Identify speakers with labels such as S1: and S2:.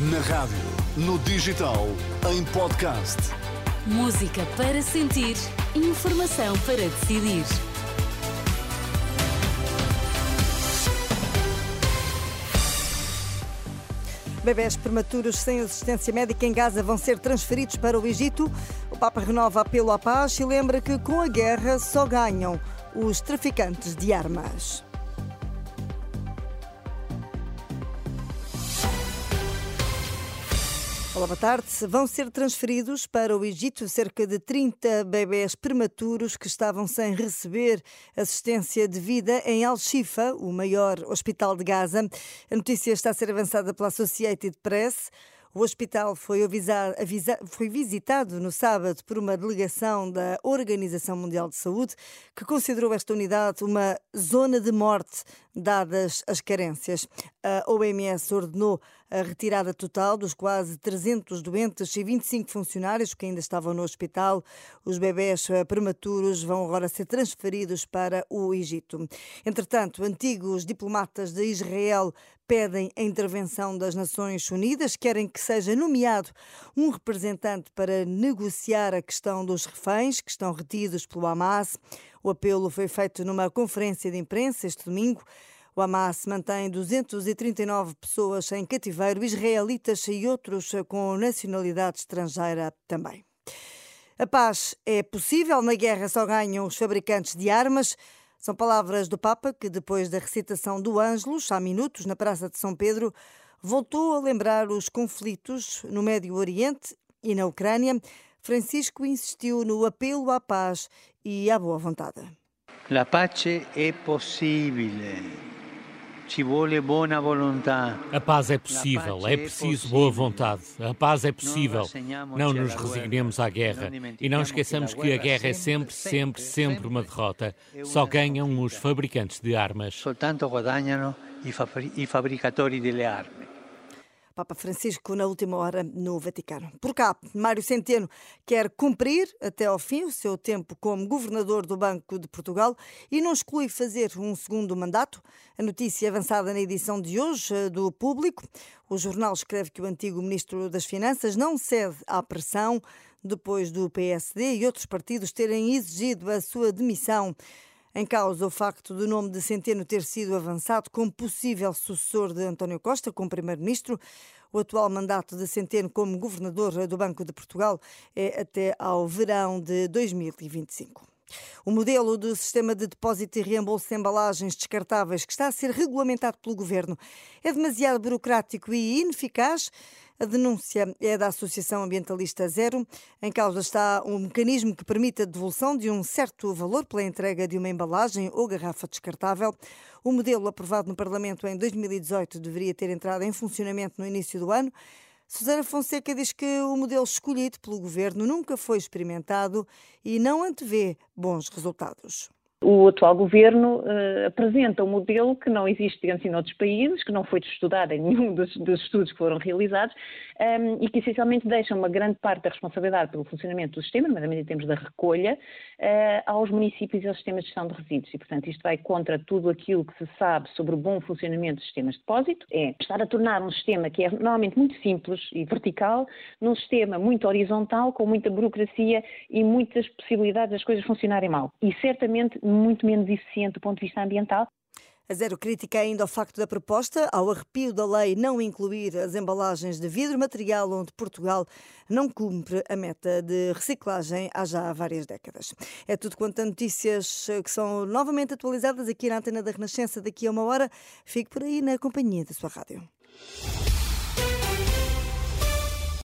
S1: Na rádio, no digital, em podcast.
S2: Música para sentir, informação para decidir.
S3: Bebés prematuros sem assistência médica em Gaza vão ser transferidos para o Egito. O Papa renova apelo à paz e lembra que com a guerra só ganham os traficantes de armas. Olá, boa tarde. Vão ser transferidos para o Egito cerca de 30 bebés prematuros que estavam sem receber assistência de vida em Al-Shifa, o maior hospital de Gaza. A notícia está a ser avançada pela Associated Press. O hospital foi, avisar, avisa, foi, visitado no sábado por uma delegação da Organização Mundial de Saúde, que considerou esta unidade uma zona de morte, dadas as carências. A OMS ordenou a retirada total dos quase 300 doentes e 25 funcionários que ainda estavam no hospital. Os bebés prematuros vão agora ser transferidos para o Egito. Entretanto, antigos diplomatas de Israel pedem a intervenção das Nações Unidas, querem que seja nomeado um representante para negociar a questão dos reféns que estão retidos pelo Hamas. O apelo foi feito numa conferência de imprensa este domingo. O Hamas mantém 239 pessoas em cativeiro, israelitas e outros com nacionalidade estrangeira também. A paz é possível, na guerra só ganham os fabricantes de armas. São palavras do Papa que, depois da recitação do Ângelus, há minutos, na Praça de São Pedro, voltou a lembrar os conflitos no Médio Oriente e na Ucrânia. Francisco insistiu no apelo à paz e à boa vontade.
S4: A pace é possível.
S5: A paz é possível, é preciso boa vontade. A paz é possível. Não nos resignemos à guerra e não esqueçamos que a guerra é sempre, sempre, sempre uma derrota. Só ganham os fabricantes de armas.
S4: Soltanto guadagnano i fabbricatori delle armi.
S3: Papa Francisco na última hora no Vaticano. Por cá, Mário Centeno quer cumprir até ao fim o seu tempo como governador do Banco de Portugal e não exclui fazer um segundo mandato. A notícia avançada na edição de hoje eh, do Público. O jornal escreve que o antigo ministro das Finanças não cede à pressão depois do PSD e outros partidos terem exigido a sua demissão. Em causa o facto do nome de Centeno ter sido avançado como possível sucessor de António Costa como primeiro-ministro. O atual mandato de Centeno como governador do Banco de Portugal é até ao verão de 2025. O modelo do sistema de depósito e reembolso de embalagens descartáveis que está a ser regulamentado pelo governo é demasiado burocrático e ineficaz. A denúncia é da Associação Ambientalista Zero. Em causa está um mecanismo que permite a devolução de um certo valor pela entrega de uma embalagem ou garrafa descartável. O modelo aprovado no Parlamento em 2018 deveria ter entrado em funcionamento no início do ano. Susana Fonseca diz que o modelo escolhido pelo governo nunca foi experimentado e não antevê bons resultados.
S6: O atual governo uh, apresenta um modelo que não existe, digamos assim, noutros países, que não foi estudado em nenhum dos, dos estudos que foram realizados um, ehm, e que essencialmente deixa uma grande parte da responsabilidade pelo funcionamento do sistema, nomeadamente em termos da recolha, uh, aos municípios e aos sistemas de gestão de resíduos. E, portanto, isto vai contra tudo aquilo que se sabe sobre o bom funcionamento dos sistemas de depósito, é estar a tornar um sistema que é normalmente muito simples e vertical, num sistema muito horizontal, com muita burocracia e muitas possibilidades das coisas funcionarem mal. E certamente muito menos eficiente do ponto de vista ambiental.
S3: A zero crítica ainda ao facto da proposta, ao arrepio da lei não incluir as embalagens de vidro, material onde Portugal não cumpre a meta de reciclagem há já várias décadas. É tudo quanto a notícias que são novamente atualizadas aqui na Antena da Renascença daqui a uma hora. Fique por aí na companhia da sua rádio.